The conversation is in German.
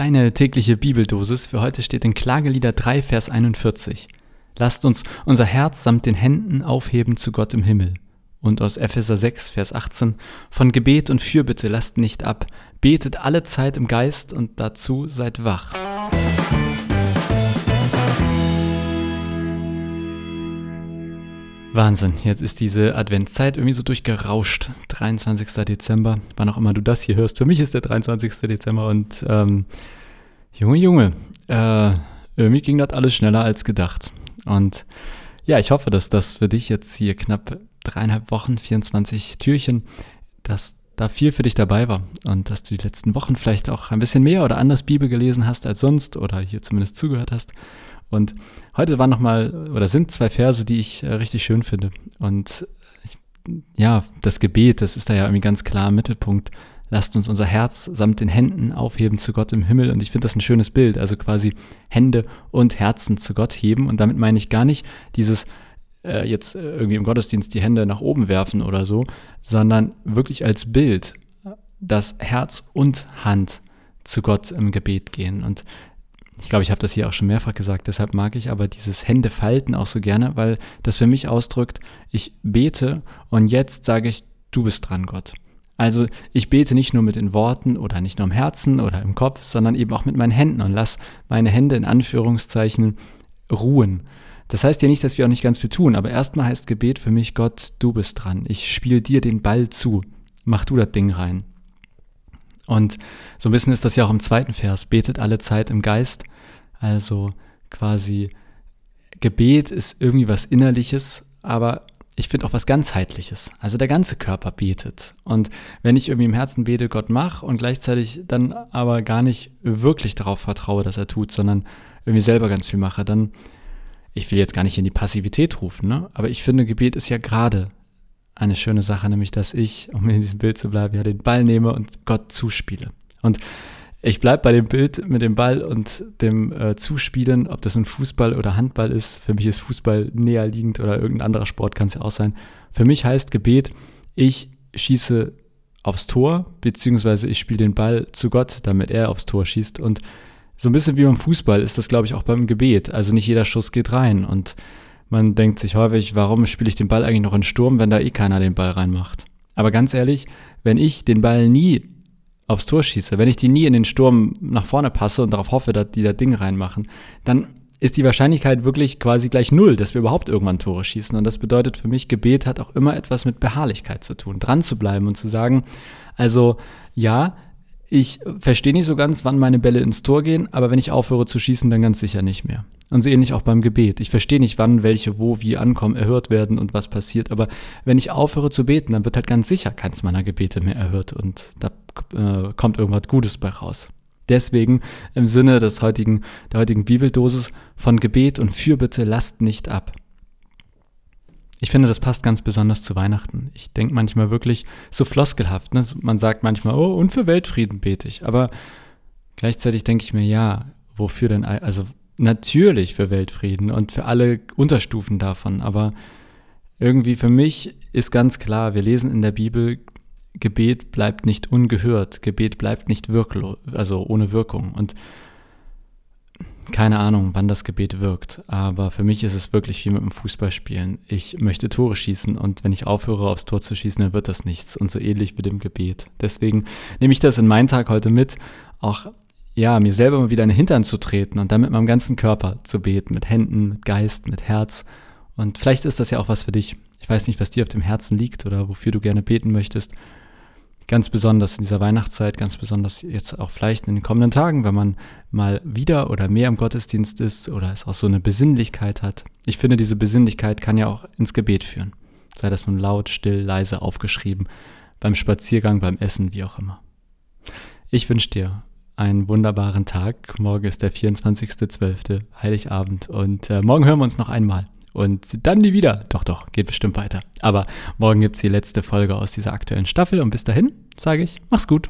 Deine tägliche Bibeldosis für heute steht in Klagelieder 3, Vers 41. Lasst uns unser Herz samt den Händen aufheben zu Gott im Himmel. Und aus Epheser 6, Vers 18. Von Gebet und Fürbitte lasst nicht ab. Betet alle Zeit im Geist und dazu seid wach. Wahnsinn, jetzt ist diese Adventszeit irgendwie so durchgerauscht. 23. Dezember, wann auch immer du das hier hörst. Für mich ist der 23. Dezember und ähm, Junge, Junge, äh, irgendwie ging das alles schneller als gedacht. Und ja, ich hoffe, dass das für dich jetzt hier knapp dreieinhalb Wochen, 24 Türchen, dass da viel für dich dabei war und dass du die letzten Wochen vielleicht auch ein bisschen mehr oder anders Bibel gelesen hast als sonst oder hier zumindest zugehört hast. Und heute waren nochmal, oder sind zwei Verse, die ich äh, richtig schön finde. Und ich, ja, das Gebet, das ist da ja irgendwie ganz klar im Mittelpunkt. Lasst uns unser Herz samt den Händen aufheben zu Gott im Himmel. Und ich finde das ein schönes Bild. Also quasi Hände und Herzen zu Gott heben. Und damit meine ich gar nicht dieses äh, jetzt irgendwie im Gottesdienst die Hände nach oben werfen oder so, sondern wirklich als Bild das Herz und Hand zu Gott im Gebet gehen. Und ich glaube, ich habe das hier auch schon mehrfach gesagt, deshalb mag ich aber dieses Händefalten auch so gerne, weil das für mich ausdrückt, ich bete und jetzt sage ich, du bist dran, Gott. Also ich bete nicht nur mit den Worten oder nicht nur im Herzen oder im Kopf, sondern eben auch mit meinen Händen und lass meine Hände in Anführungszeichen ruhen. Das heißt ja nicht, dass wir auch nicht ganz viel tun, aber erstmal heißt Gebet für mich, Gott, du bist dran. Ich spiele dir den Ball zu. Mach du das Ding rein. Und so ein bisschen ist das ja auch im zweiten Vers. Betet alle Zeit im Geist. Also quasi Gebet ist irgendwie was Innerliches, aber ich finde auch was ganzheitliches. Also der ganze Körper betet. Und wenn ich irgendwie im Herzen bete, Gott mach und gleichzeitig dann aber gar nicht wirklich darauf vertraue, dass er tut, sondern irgendwie selber ganz viel mache, dann, ich will jetzt gar nicht in die Passivität rufen, ne? aber ich finde, Gebet ist ja gerade eine schöne Sache, nämlich dass ich, um in diesem Bild zu bleiben, ja den Ball nehme und Gott zuspiele. Und ich bleibe bei dem Bild mit dem Ball und dem äh, Zuspielen, ob das ein Fußball oder Handball ist. Für mich ist Fußball näher liegend oder irgendein anderer Sport kann es ja auch sein. Für mich heißt Gebet, ich schieße aufs Tor, beziehungsweise ich spiele den Ball zu Gott, damit er aufs Tor schießt. Und so ein bisschen wie beim Fußball ist das, glaube ich, auch beim Gebet. Also nicht jeder Schuss geht rein. Und man denkt sich häufig, warum spiele ich den Ball eigentlich noch in Sturm, wenn da eh keiner den Ball reinmacht? Aber ganz ehrlich, wenn ich den Ball nie aufs Tor schieße, wenn ich die nie in den Sturm nach vorne passe und darauf hoffe, dass die da Ding reinmachen, dann ist die Wahrscheinlichkeit wirklich quasi gleich null, dass wir überhaupt irgendwann Tore schießen. Und das bedeutet für mich, Gebet hat auch immer etwas mit Beharrlichkeit zu tun, dran zu bleiben und zu sagen, also ja, ich verstehe nicht so ganz, wann meine Bälle ins Tor gehen, aber wenn ich aufhöre zu schießen, dann ganz sicher nicht mehr. Und so ähnlich auch beim Gebet. Ich verstehe nicht, wann welche wo wie ankommen, erhört werden und was passiert, aber wenn ich aufhöre zu beten, dann wird halt ganz sicher keins meiner Gebete mehr erhört und da äh, kommt irgendwas Gutes bei raus. Deswegen im Sinne des heutigen, der heutigen Bibeldosis von Gebet und Fürbitte lasst nicht ab. Ich finde, das passt ganz besonders zu Weihnachten. Ich denke manchmal wirklich so floskelhaft. Ne? Man sagt manchmal, oh, und für Weltfrieden bete ich. Aber gleichzeitig denke ich mir, ja, wofür denn? Also natürlich für Weltfrieden und für alle Unterstufen davon. Aber irgendwie für mich ist ganz klar, wir lesen in der Bibel, Gebet bleibt nicht ungehört, Gebet bleibt nicht wirklos, also ohne Wirkung. Und keine Ahnung, wann das Gebet wirkt, aber für mich ist es wirklich wie mit dem Fußballspielen. Ich möchte Tore schießen und wenn ich aufhöre, aufs Tor zu schießen, dann wird das nichts. Und so ähnlich mit dem Gebet. Deswegen nehme ich das in meinen Tag heute mit, auch ja, mir selber mal wieder in den Hintern zu treten und dann mit meinem ganzen Körper zu beten, mit Händen, mit Geist, mit Herz. Und vielleicht ist das ja auch was für dich. Ich weiß nicht, was dir auf dem Herzen liegt oder wofür du gerne beten möchtest ganz besonders in dieser Weihnachtszeit, ganz besonders jetzt auch vielleicht in den kommenden Tagen, wenn man mal wieder oder mehr im Gottesdienst ist oder es auch so eine Besinnlichkeit hat. Ich finde, diese Besinnlichkeit kann ja auch ins Gebet führen. Sei das nun laut, still, leise, aufgeschrieben, beim Spaziergang, beim Essen, wie auch immer. Ich wünsche dir einen wunderbaren Tag. Morgen ist der 24.12. Heiligabend und äh, morgen hören wir uns noch einmal. Und dann nie wieder. Doch, doch, geht bestimmt weiter. Aber morgen gibt es die letzte Folge aus dieser aktuellen Staffel. Und bis dahin sage ich, mach's gut.